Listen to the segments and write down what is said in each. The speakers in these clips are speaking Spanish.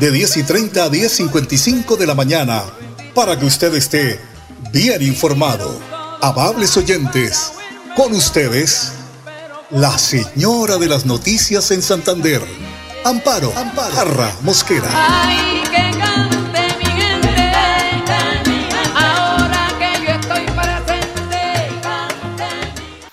de 10 y 30 a 10.55 de la mañana, para que usted esté bien informado. Amables oyentes, con ustedes, la señora de las noticias en Santander, Amparo, Amparo Mosquera. Ay, que cante mi gente, ahora que yo estoy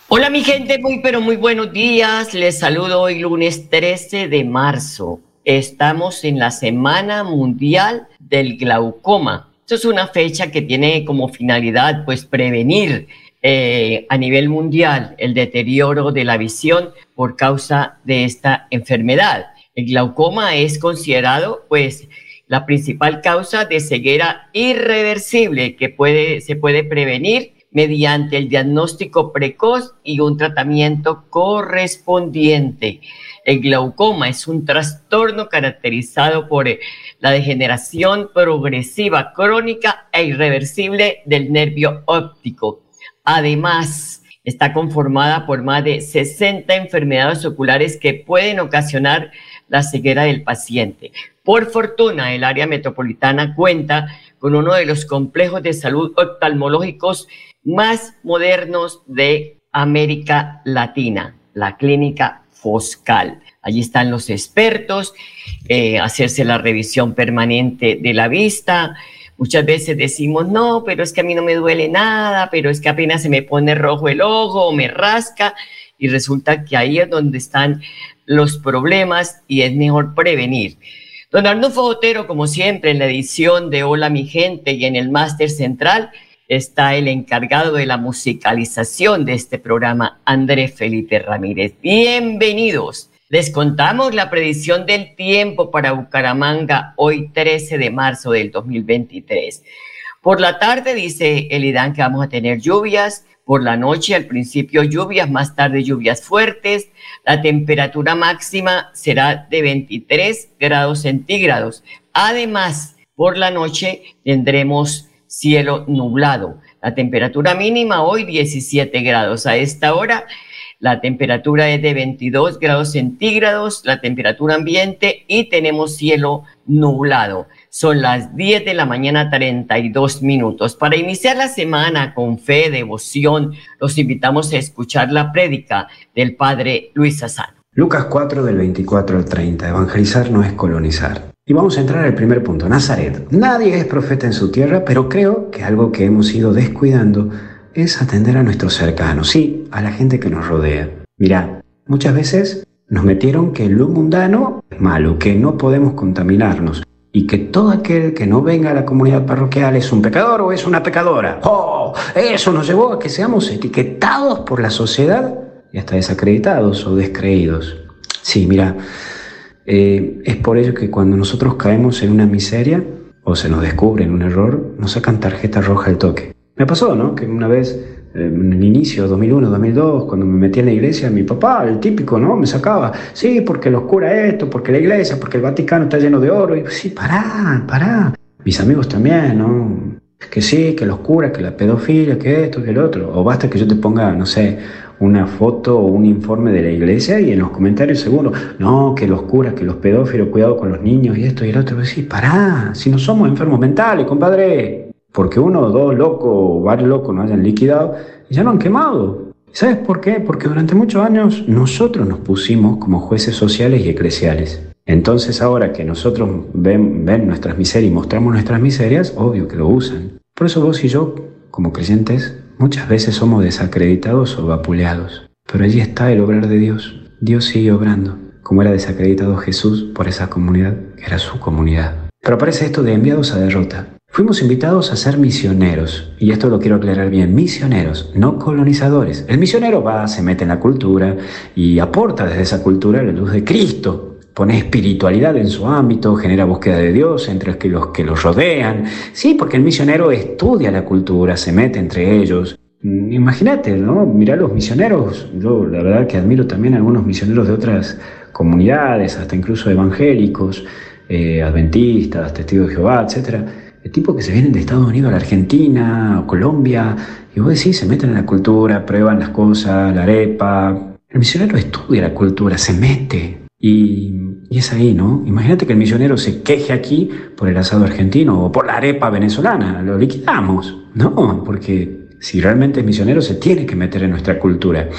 Hola mi gente, muy pero muy buenos días. Les saludo hoy lunes 13 de marzo estamos en la Semana Mundial del Glaucoma. Esto es una fecha que tiene como finalidad pues prevenir eh, a nivel mundial el deterioro de la visión por causa de esta enfermedad. El glaucoma es considerado pues la principal causa de ceguera irreversible que puede, se puede prevenir mediante el diagnóstico precoz y un tratamiento correspondiente. El glaucoma es un trastorno caracterizado por eh, la degeneración progresiva, crónica e irreversible del nervio óptico. Además, está conformada por más de 60 enfermedades oculares que pueden ocasionar la ceguera del paciente. Por fortuna, el área metropolitana cuenta con uno de los complejos de salud oftalmológicos más modernos de América Latina, la Clínica Foscal. Allí están los expertos, eh, hacerse la revisión permanente de la vista. Muchas veces decimos, no, pero es que a mí no me duele nada, pero es que apenas se me pone rojo el ojo o me rasca. Y resulta que ahí es donde están los problemas y es mejor prevenir. Don Arnulfo Otero, como siempre, en la edición de Hola mi gente y en el máster central, está el encargado de la musicalización de este programa, André Felipe Ramírez. Bienvenidos. Les contamos la predicción del tiempo para Bucaramanga hoy 13 de marzo del 2023. Por la tarde dice el IDAN que vamos a tener lluvias, por la noche al principio lluvias, más tarde lluvias fuertes. La temperatura máxima será de 23 grados centígrados. Además, por la noche tendremos cielo nublado. La temperatura mínima hoy 17 grados. A esta hora la temperatura es de 22 grados centígrados, la temperatura ambiente y tenemos cielo nublado. Son las 10 de la mañana 32 minutos. Para iniciar la semana con fe, devoción, los invitamos a escuchar la prédica del Padre Luis Asano. Lucas 4 del 24 al 30. Evangelizar no es colonizar. Y vamos a entrar al primer punto, Nazaret. Nadie es profeta en su tierra, pero creo que algo que hemos ido descuidando es atender a nuestros cercanos, sí, a la gente que nos rodea. Mira, muchas veces nos metieron que lo mundano es malo, que no podemos contaminarnos y que todo aquel que no venga a la comunidad parroquial es un pecador o es una pecadora. ¡Oh! Eso nos llevó a que seamos etiquetados por la sociedad y hasta desacreditados o descreídos. Sí, mira, eh, es por ello que cuando nosotros caemos en una miseria o se nos descubre un error, nos sacan tarjeta roja al toque. Me pasó, ¿no? Que una vez, eh, en el inicio, 2001, 2002, cuando me metí en la iglesia, mi papá, el típico, ¿no? Me sacaba, sí, porque los cura esto, porque la iglesia, porque el Vaticano está lleno de oro. Y sí, pará, pará. Mis amigos también, ¿no? Que sí, que los curas, que la pedofilia, que esto, que el otro. O basta que yo te ponga, no sé, una foto o un informe de la iglesia y en los comentarios seguro, no, que los curas, que los pedófilos, cuidado con los niños y esto y el otro. decir, pará, si no somos enfermos mentales, compadre. Porque uno o dos locos o varios locos nos hayan liquidado ya no han quemado. ¿Sabes por qué? Porque durante muchos años nosotros nos pusimos como jueces sociales y eclesiales. Entonces ahora que nosotros ven, nuestras miserias y mostramos nuestras miserias, obvio que lo usan. Por eso vos y yo, como creyentes, Muchas veces somos desacreditados o vapuleados, pero allí está el obrar de Dios. Dios sigue obrando, como era desacreditado Jesús por esa comunidad, que era su comunidad. Pero aparece esto de enviados a derrota. Fuimos invitados a ser misioneros, y esto lo quiero aclarar bien, misioneros, no colonizadores. El misionero va, se mete en la cultura y aporta desde esa cultura la luz de Cristo. Pone espiritualidad en su ámbito, genera búsqueda de Dios entre los que los rodean. Sí, porque el misionero estudia la cultura, se mete entre ellos. Mm, imagínate, ¿no? Mirá los misioneros. Yo la verdad que admiro también a algunos misioneros de otras comunidades, hasta incluso evangélicos, eh, adventistas, testigos de Jehová, etcétera el tipo que se vienen de Estados Unidos a la Argentina o Colombia, y vos decís, se meten en la cultura, prueban las cosas, la arepa. El misionero estudia la cultura, se mete. Y, y es ahí, ¿no? Imagínate que el misionero se queje aquí por el asado argentino o por la arepa venezolana. Lo liquidamos. No, porque si realmente es misionero se tiene que meter en nuestra cultura.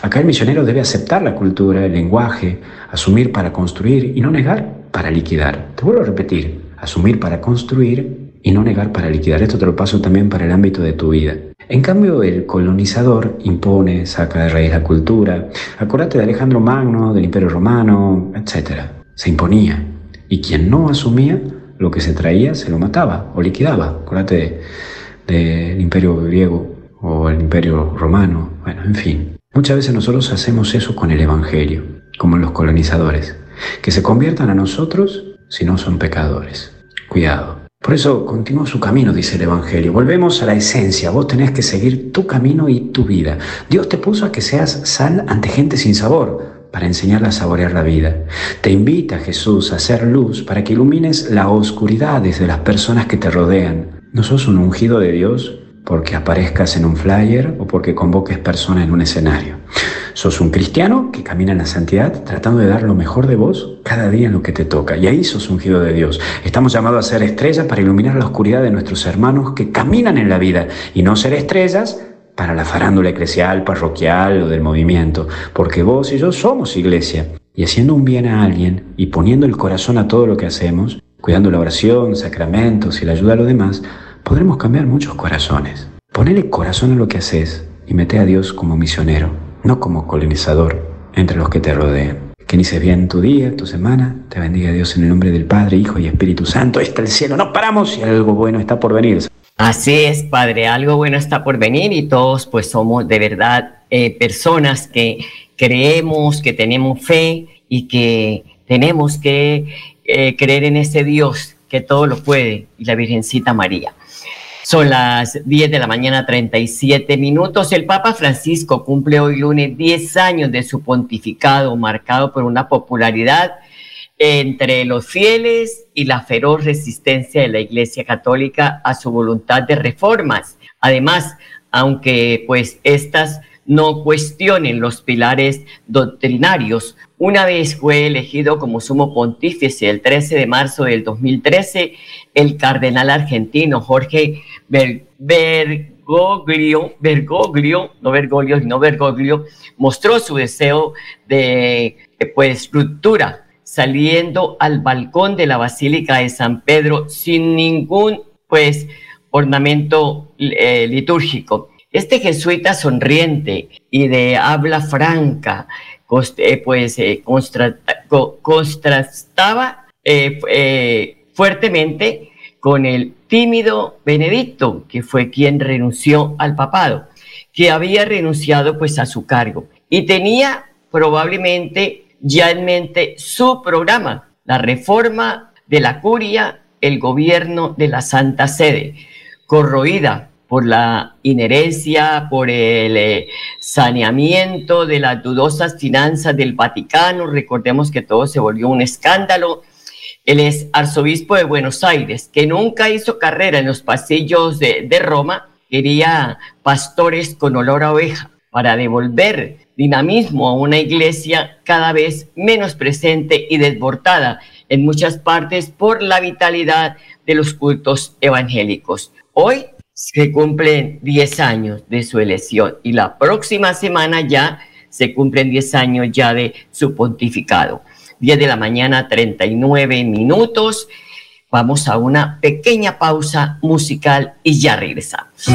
Acá el misionero debe aceptar la cultura, el lenguaje, asumir para construir y no negar para liquidar. Te vuelvo a repetir, asumir para construir y no negar para liquidar. Esto te lo paso también para el ámbito de tu vida. En cambio, el colonizador impone, saca de raíz la cultura. Acuérdate de Alejandro Magno, del Imperio Romano, etc. Se imponía. Y quien no asumía lo que se traía, se lo mataba o liquidaba. Acuérdate del Imperio griego o el Imperio Romano. Bueno, en fin. Muchas veces nosotros hacemos eso con el Evangelio, como los colonizadores. Que se conviertan a nosotros si no son pecadores. Cuidado. Por eso continúa su camino, dice el Evangelio. Volvemos a la esencia. Vos tenés que seguir tu camino y tu vida. Dios te puso a que seas sal ante gente sin sabor para enseñarla a saborear la vida. Te invita Jesús a hacer luz para que ilumines la oscuridad de las personas que te rodean. ¿No sos un ungido de Dios porque aparezcas en un flyer o porque convoques personas en un escenario? Sos un cristiano que camina en la santidad tratando de dar lo mejor de vos cada día en lo que te toca. Y ahí sos ungido de Dios. Estamos llamados a ser estrellas para iluminar la oscuridad de nuestros hermanos que caminan en la vida y no ser estrellas para la farándula eclesial, parroquial o del movimiento. Porque vos y yo somos iglesia. Y haciendo un bien a alguien y poniendo el corazón a todo lo que hacemos, cuidando la oración, sacramentos y la ayuda a los demás, podremos cambiar muchos corazones. Ponele corazón a lo que haces y mete a Dios como misionero no como colonizador entre los que te rodean. Que inicies bien tu día, tu semana. Te bendiga Dios en el nombre del Padre, Hijo y Espíritu Santo. Está el cielo, no paramos y algo bueno está por venir. Así es, Padre, algo bueno está por venir y todos pues somos de verdad eh, personas que creemos, que tenemos fe y que tenemos que eh, creer en ese Dios que todo lo puede y la Virgencita María. Son las 10 de la mañana, 37 minutos. El Papa Francisco cumple hoy lunes 10 años de su pontificado, marcado por una popularidad entre los fieles y la feroz resistencia de la Iglesia Católica a su voluntad de reformas. Además, aunque pues estas no cuestionen los pilares doctrinarios. Una vez fue elegido como sumo pontífice el 13 de marzo del 2013, el cardenal argentino Jorge Bergoglio, Bergoglio, no Bergoglio, sino Bergoglio, mostró su deseo de pues ruptura saliendo al balcón de la Basílica de San Pedro sin ningún pues ornamento eh, litúrgico. Este jesuita sonriente y de habla franca, eh, pues eh, contrastaba fuertemente con el tímido Benedicto, que fue quien renunció al papado, que había renunciado pues a su cargo y tenía probablemente ya en mente su programa, la reforma de la curia, el gobierno de la Santa Sede, corroída por la inherencia, por el eh, saneamiento de las dudosas finanzas del Vaticano. Recordemos que todo se volvió un escándalo él es arzobispo de Buenos Aires, que nunca hizo carrera en los pasillos de, Roma, quería pastores con olor a oveja para devolver dinamismo a una iglesia cada vez menos presente y desbordada en muchas partes por la vitalidad de los cultos evangélicos. Hoy se cumplen 10 años de su elección y la próxima semana ya se cumplen 10 años ya de su pontificado. 10 de la mañana, 39 minutos. Vamos a una pequeña pausa musical y ya regresamos.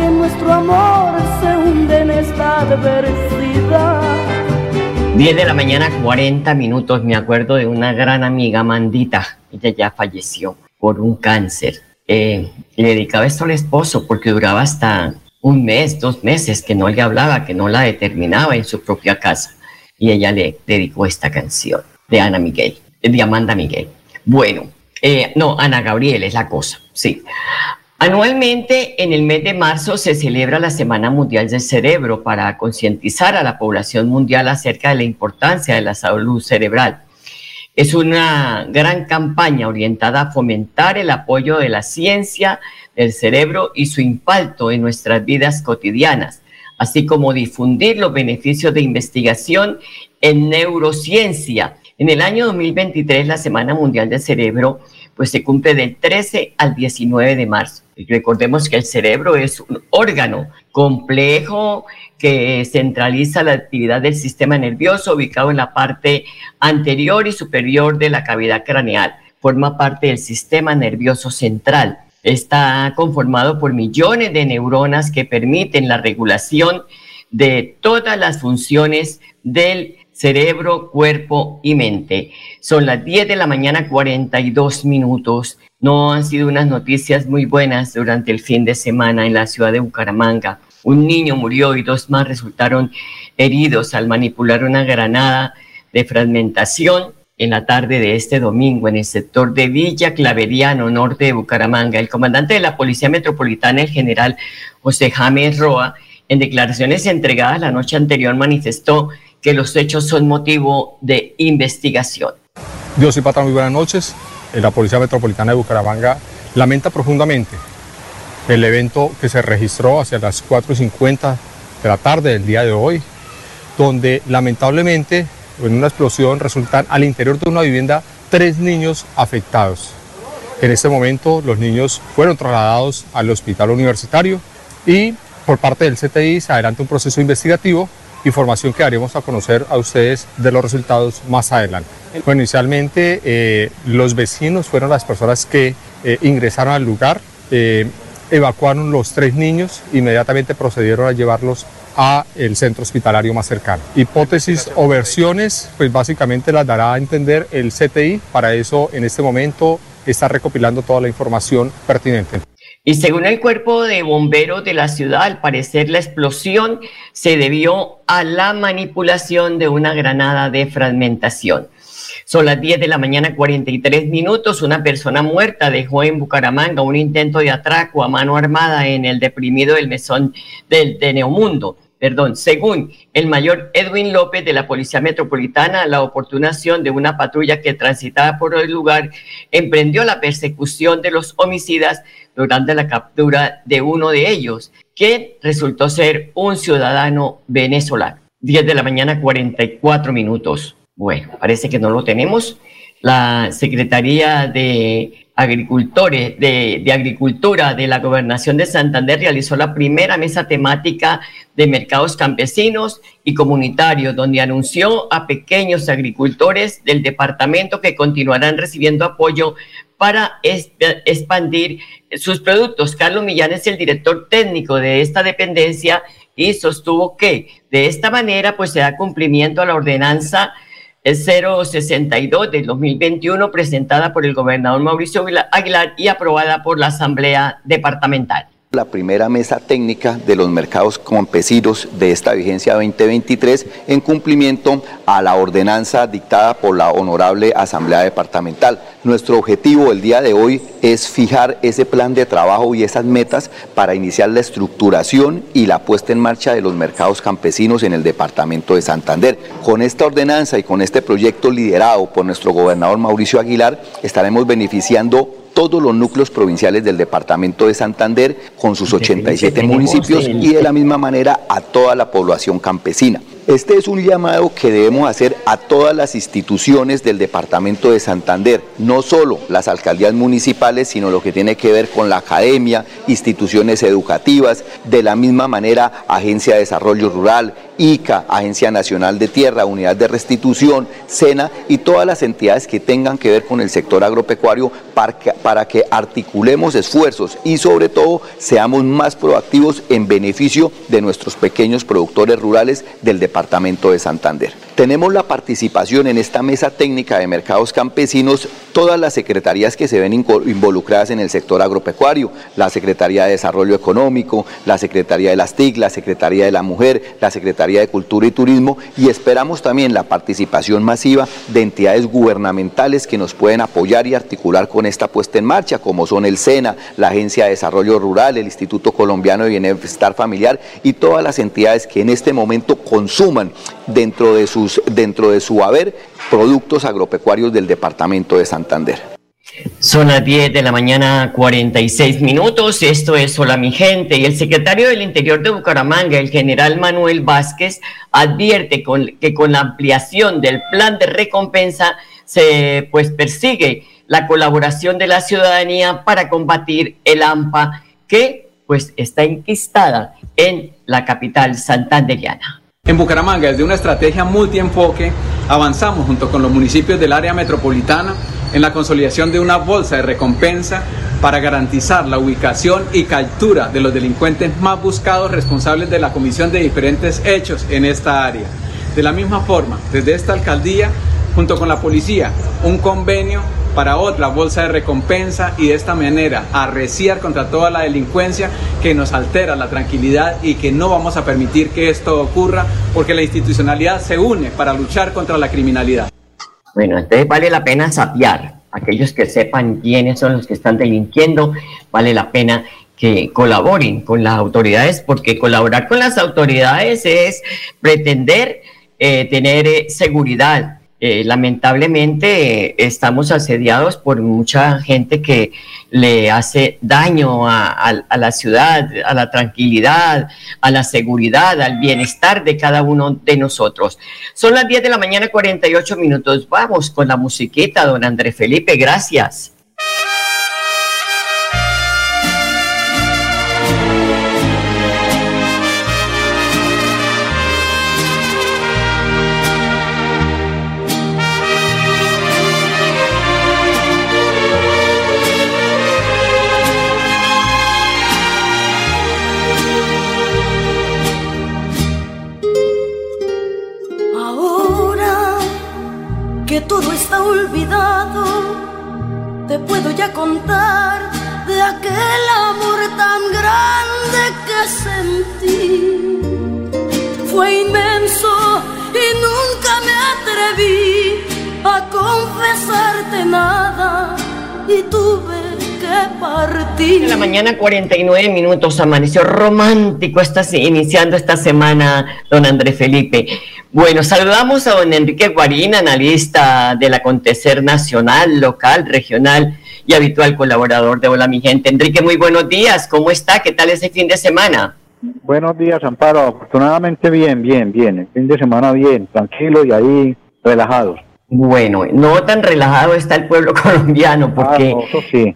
Que nuestro amor se hunde en esta adversidad. 10 de la mañana, 40 minutos. Me acuerdo de una gran amiga, Mandita. Ella ya falleció por un cáncer. Eh, le dedicaba esto al esposo porque duraba hasta un mes, dos meses que no le hablaba, que no la determinaba en su propia casa. Y ella le dedicó esta canción de Ana Miguel, de Amanda Miguel. Bueno, eh, no, Ana Gabriel es la cosa, sí. Anualmente, en el mes de marzo, se celebra la Semana Mundial del Cerebro para concientizar a la población mundial acerca de la importancia de la salud cerebral. Es una gran campaña orientada a fomentar el apoyo de la ciencia del cerebro y su impacto en nuestras vidas cotidianas, así como difundir los beneficios de investigación en neurociencia. En el año 2023, la Semana Mundial del Cerebro pues se cumple del 13 al 19 de marzo. Y recordemos que el cerebro es un órgano complejo que centraliza la actividad del sistema nervioso ubicado en la parte anterior y superior de la cavidad craneal. Forma parte del sistema nervioso central. Está conformado por millones de neuronas que permiten la regulación de todas las funciones del cerebro, cuerpo y mente. Son las 10 de la mañana, 42 minutos. No han sido unas noticias muy buenas durante el fin de semana en la ciudad de Bucaramanga. Un niño murió y dos más resultaron heridos al manipular una granada de fragmentación en la tarde de este domingo en el sector de Villa Claveriano, norte de Bucaramanga. El comandante de la Policía Metropolitana, el general José James Roa, en declaraciones entregadas la noche anterior manifestó que los hechos son motivo de investigación. Dios y patrón, muy buenas noches. Eh, la Policía Metropolitana de Bucaramanga lamenta profundamente el evento que se registró hacia las 4.50 de la tarde del día de hoy, donde lamentablemente en una explosión resultan al interior de una vivienda tres niños afectados. En este momento los niños fueron trasladados al hospital universitario y por parte del CTI se adelanta un proceso investigativo información que haremos a conocer a ustedes de los resultados más adelante. Bueno, inicialmente eh, los vecinos fueron las personas que eh, ingresaron al lugar, eh, evacuaron los tres niños, inmediatamente procedieron a llevarlos a el centro hospitalario más cercano. Hipótesis o versiones, pues básicamente las dará a entender el CTI, para eso en este momento está recopilando toda la información pertinente. Y según el cuerpo de bomberos de la ciudad, al parecer la explosión se debió a la manipulación de una granada de fragmentación. Son las 10 de la mañana, 43 minutos. Una persona muerta dejó en Bucaramanga un intento de atraco a mano armada en el deprimido del mesón del de Neomundo perdón, según el mayor Edwin López de la Policía Metropolitana, la oportuna acción de una patrulla que transitaba por el lugar emprendió la persecución de los homicidas durante la captura de uno de ellos, que resultó ser un ciudadano venezolano. 10 de la mañana, 44 minutos. Bueno, parece que no lo tenemos. La Secretaría de agricultores de, agricultura de la gobernación de Santander realizó la primera mesa temática de mercados campesinos y comunitarios, donde anunció a pequeños agricultores del departamento que continuarán recibiendo apoyo para expandir sus productos. Carlos Millán es el director técnico de esta dependencia y sostuvo que de esta manera pues se da cumplimiento a la ordenanza 062 del 2021 presentada por el gobernador Mauricio Aguilar y aprobada por la Asamblea Departamental la primera mesa técnica de los mercados campesinos de esta vigencia 2023 en cumplimiento a la ordenanza dictada por la Honorable Asamblea Departamental. Nuestro objetivo el día de hoy es fijar ese plan de trabajo y esas metas para iniciar la estructuración y la puesta en marcha de los mercados campesinos en el departamento de Santander. Con esta ordenanza y con este proyecto liderado por nuestro gobernador Mauricio Aguilar estaremos beneficiando todos los núcleos provinciales del departamento de Santander con sus 87 municipios y de la misma manera a toda la población campesina. Este es un llamado que debemos hacer a todas las instituciones del departamento de Santander, no solo las alcaldías municipales, sino lo que tiene que ver con la academia, instituciones educativas, de la misma manera Agencia de Desarrollo Rural, ICA, Agencia Nacional de Tierra, Unidad de Restitución, SENA y todas las entidades que tengan que ver con el sector agropecuario para que, articulemos esfuerzos y sobre todo seamos más proactivos en beneficio de nuestros pequeños productores rurales del departamento de Santander. Tenemos la participación en esta mesa técnica de mercados campesinos, todas las secretarías que se ven involucradas en el sector agropecuario, la Secretaría de Desarrollo Económico, la Secretaría de las TIC, la Secretaría de la Mujer, la Secretaría de Cultura y Turismo y esperamos también la participación masiva de entidades gubernamentales que nos pueden apoyar y articular con esta puesta en marcha, como son el SENA, la Agencia de Desarrollo Rural, el Instituto Colombiano de Bienestar Familiar y todas las entidades que en este momento consuman dentro de, sus, dentro de su haber productos agropecuarios del departamento de Santander. Son las 10 de la mañana, 46 minutos. Esto es Hola mi gente. Y el secretario del Interior de Bucaramanga, el general Manuel Vázquez, advierte que con la ampliación del plan de recompensa se pues persigue la colaboración de la ciudadanía para combatir el AMPA que pues está enquistada en la capital santanderiana. En Bucaramanga, desde una estrategia multienfoque, avanzamos junto con los municipios del área metropolitana en la consolidación de una bolsa de recompensa para garantizar la ubicación y captura de los delincuentes más buscados responsables de la comisión de diferentes hechos en esta área. De la misma forma, desde esta alcaldía, junto con la policía, un convenio para otra bolsa de recompensa y de esta manera arreciar contra toda la delincuencia que nos altera la tranquilidad y que no vamos a permitir que esto ocurra porque la institucionalidad se une para luchar contra la criminalidad. Bueno, entonces vale la pena sapear. Aquellos que sepan quiénes son los que están delinquiendo, vale la pena que colaboren con las autoridades, porque colaborar con las autoridades es pretender eh, tener eh, seguridad, eh, lamentablemente estamos asediados por mucha gente que le hace daño a, la ciudad, a la tranquilidad, a la seguridad, al bienestar de cada uno de nosotros. Son las 10 de la mañana, 48 minutos. Vamos con la musiquita, don André Felipe, gracias. Puedo ya contar de aquel amor tan grande que sentí. Fue inmenso y nunca me atreví a confesarte nada y tuve que partir. En la mañana 49 minutos amaneció romántico estás iniciando esta semana, don Andrés Felipe. Bueno, saludamos a don Enrique Guarín, analista del acontecer nacional, local, regional y habitual colaborador de Hola Mi Gente. Enrique, muy buenos días, ¿cómo está? ¿Qué tal ese fin de semana? Buenos días, Amparo. Afortunadamente bien, bien, bien. El fin de semana bien, tranquilo y ahí relajados. Bueno, no tan relajado está el pueblo colombiano porque ah, eso sí.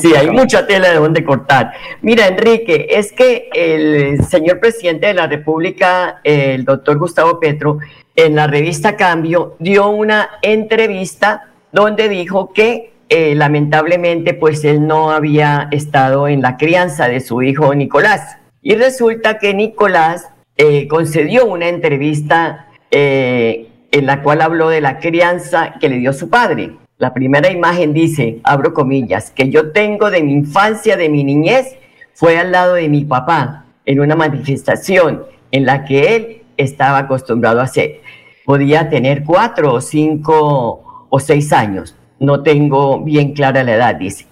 Sí, hay mucha tela de donde cortar. Mira, Enrique, es que el señor presidente de la República, el doctor Gustavo Petro, en la revista Cambio, dio una entrevista donde dijo que eh, lamentablemente pues él no había estado en la crianza de su hijo Nicolás. Y resulta que Nicolás eh, concedió una entrevista eh, en la cual habló de la crianza que le dio su padre. La primera imagen dice, abro comillas, que yo tengo de mi infancia, de mi niñez, fue al lado de mi papá en una manifestación en la que él estaba acostumbrado a hacer. Podía tener cuatro o cinco o seis años, no tengo bien clara la edad, dice.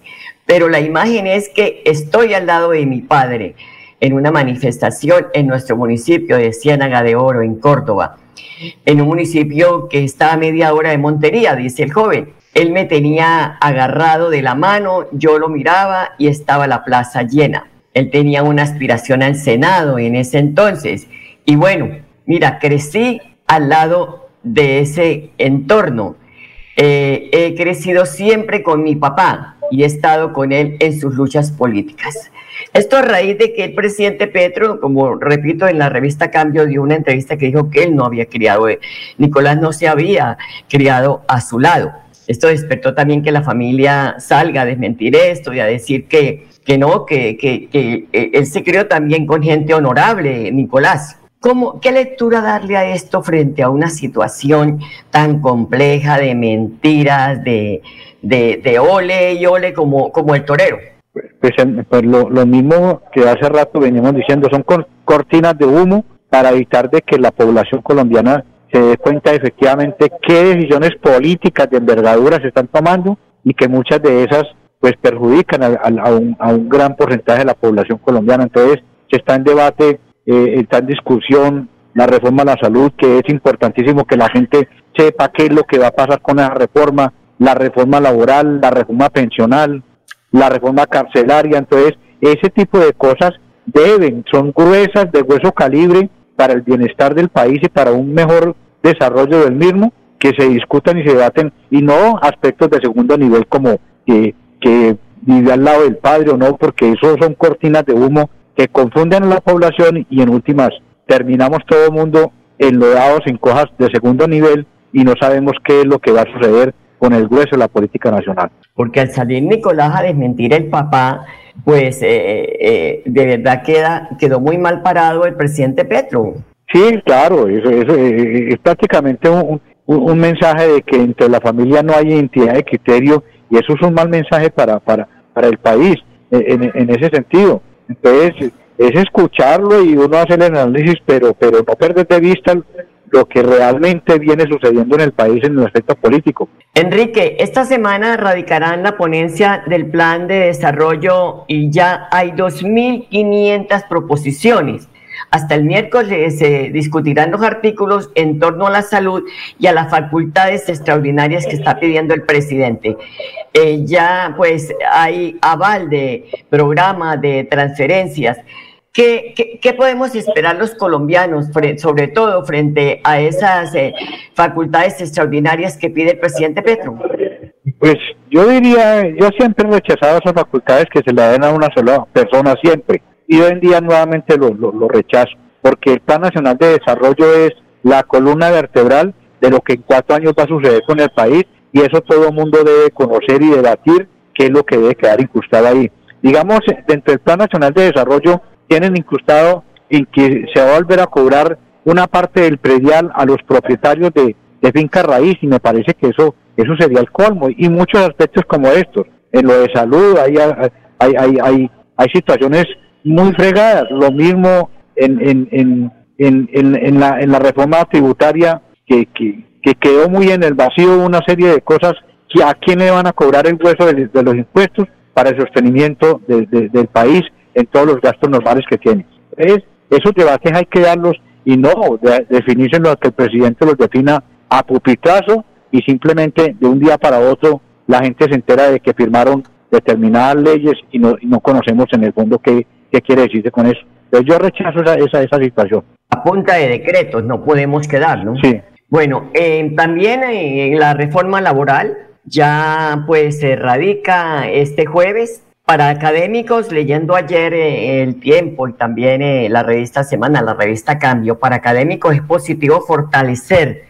Pero la imagen es que estoy al lado de mi padre en una manifestación en nuestro municipio de Ciénaga de Oro, en Córdoba, en un municipio que está a media hora de Montería, dice el joven. Él me tenía agarrado de la mano, yo lo miraba y estaba la plaza llena. Él tenía una aspiración al Senado en ese entonces. Y bueno, mira, crecí al lado de ese entorno. Eh, he crecido siempre con mi papá y he estado con él en sus luchas políticas. Esto a raíz de que el presidente Petro, como repito en la revista Cambio, dio una entrevista que dijo que él no había criado, eh, Nicolás no se había criado a su lado. Esto despertó también que la familia salga a desmentir esto y a decir que, que no, que, que, que eh, él se crió también con gente honorable, Nicolás. ¿Cómo, ¿Qué lectura darle a esto frente a una situación tan compleja de mentiras, de, de, de ole y ole como, como el torero? Pues, pues lo, lo, mismo que hace rato veníamos diciendo, son cortinas de humo para evitar de que la población colombiana se dé cuenta efectivamente qué decisiones políticas de envergadura se están tomando y que muchas de esas pues perjudican a, un, a un gran porcentaje de la población colombiana. Entonces se está en debate eh, está en discusión la reforma a la salud, que es importantísimo que la gente sepa qué es lo que va a pasar con esa reforma, la reforma laboral, la reforma pensional, la reforma carcelaria. Entonces, ese tipo de cosas deben, son gruesas de hueso calibre para el bienestar del país y para un mejor desarrollo del mismo, que se discutan y se debaten, y no aspectos de segundo nivel como que, que vive al lado del padre o no, porque eso son cortinas de humo que confunden a la población y en últimas terminamos todo el mundo enlodados en cosas de segundo nivel y no sabemos qué es lo que va a suceder con el grueso de la política nacional. Porque al salir Nicolás a desmentir el papá, pues eh, eh, de verdad queda, quedó muy mal parado el presidente Petro. Sí, claro, eso, eso eh, es prácticamente un, un, mensaje de que entre la familia no hay identidad de criterio y eso es un mal mensaje para, para, para el país en, en ese sentido. Entonces, es escucharlo y uno hace el análisis, pero, pero no perder de vista lo que realmente viene sucediendo en el país en el aspecto político. Enrique, esta semana radicarán la ponencia del plan de desarrollo y ya hay 2.500 proposiciones. Hasta el miércoles se discutirán los artículos en torno a la salud y a las facultades extraordinarias que está pidiendo el presidente. Eh, ya pues hay aval de programa de transferencias. ¿Qué, podemos esperar los colombianos, sobre todo frente a esas eh, facultades extraordinarias que pide el presidente Petro? Pues yo diría, yo siempre he rechazado esas facultades que se le den a una sola persona siempre y hoy en día nuevamente lo, lo, rechazo, porque el Plan Nacional de Desarrollo es la columna vertebral de lo que en cuatro años va a suceder con el país y eso todo el mundo debe conocer y debatir qué es lo que debe quedar incrustado ahí. Digamos, dentro del Plan Nacional de Desarrollo tienen incrustado en que se va a volver a cobrar una parte del predial a los propietarios de, de finca raíz y me parece que eso eso sería el colmo y muchos aspectos como estos en lo de salud hay hay hay hay, hay situaciones muy fregadas. Lo mismo en, en, en, en, en la, en la reforma tributaria que, que, que, quedó muy en el vacío una serie de cosas que a quién le van a cobrar el hueso de, los impuestos para el sostenimiento del país en todos los gastos normales que tiene. Es, esos debates hay que darlos y no de, definirse lo que el presidente los defina a pupitrazo y simplemente de un día para otro la gente se entera de que firmaron determinadas leyes y no, y no conocemos en el fondo qué, ¿Qué quiere decirse con eso? Pues yo rechazo esa, esa, esa situación. A punta de decretos no podemos quedar, ¿no? Sí. Bueno, eh, también en la reforma laboral ya pues se radica este jueves para académicos, leyendo ayer eh, El Tiempo y también eh, la revista Semana, la revista Cambio, para académicos es positivo fortalecer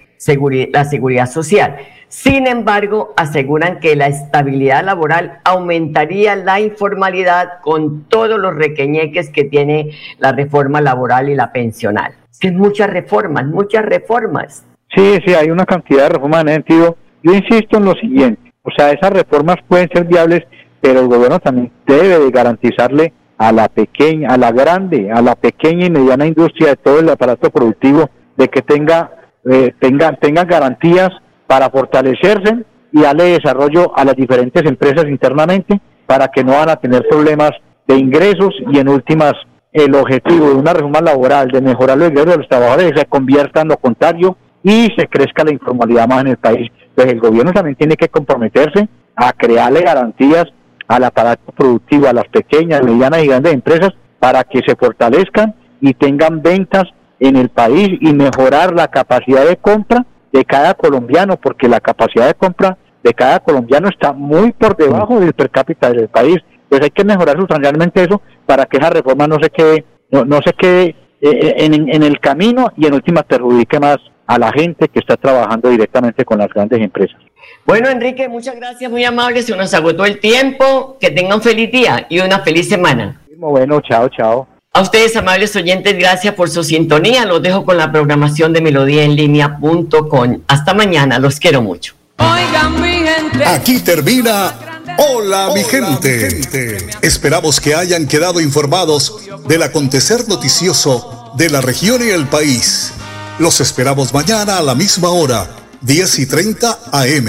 la seguridad social. Sin embargo, aseguran que la estabilidad laboral aumentaría la informalidad con todos los requeñeques que tiene la reforma laboral y la pensional. Es muchas reformas, muchas reformas. Sí, sí, hay una cantidad de reformas en ese sentido. Yo insisto en lo siguiente, o sea, esas reformas pueden ser viables, pero el gobierno también debe de garantizarle a la pequeña, a la grande, a la pequeña y mediana industria de todo el aparato productivo de que tenga, eh, tenga, tenga garantías para fortalecerse y darle desarrollo a las diferentes empresas internamente para que no van a tener problemas de ingresos y en últimas el objetivo de una reforma laboral de mejorar los ingresos de los trabajadores se convierta en lo contrario y se crezca la informalidad más en el país. Pues el gobierno también tiene que comprometerse a crearle garantías al aparato productivo, a las pequeñas, medianas y grandes empresas para que se fortalezcan y tengan ventas en el país y mejorar la capacidad de compra de cada colombiano, porque la capacidad de compra de cada colombiano está muy por debajo del per cápita del país. Pues hay que mejorar sustancialmente eso para que esa reforma no se quede, no, no se quede eh, eh, en, en el camino y en última perjudique más a la gente que está trabajando directamente con las grandes empresas. Bueno, Enrique, muchas gracias, muy amable. Se nos agotó el tiempo. Que tengan un feliz día y una feliz semana. Bueno, chao, chao. A ustedes, amables oyentes, gracias por su sintonía. Los dejo con la programación de melodíaenlínea.com. Hasta mañana, los quiero mucho. Oigan, mi gente. Aquí termina Hola, mi, gente. mi gente. Esperamos que hayan quedado informados del acontecer noticioso de la región y el país. Los esperamos mañana a la misma hora, 10 y 30 AM.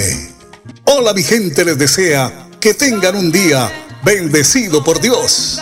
Hola, mi gente les desea que tengan un día bendecido por Dios.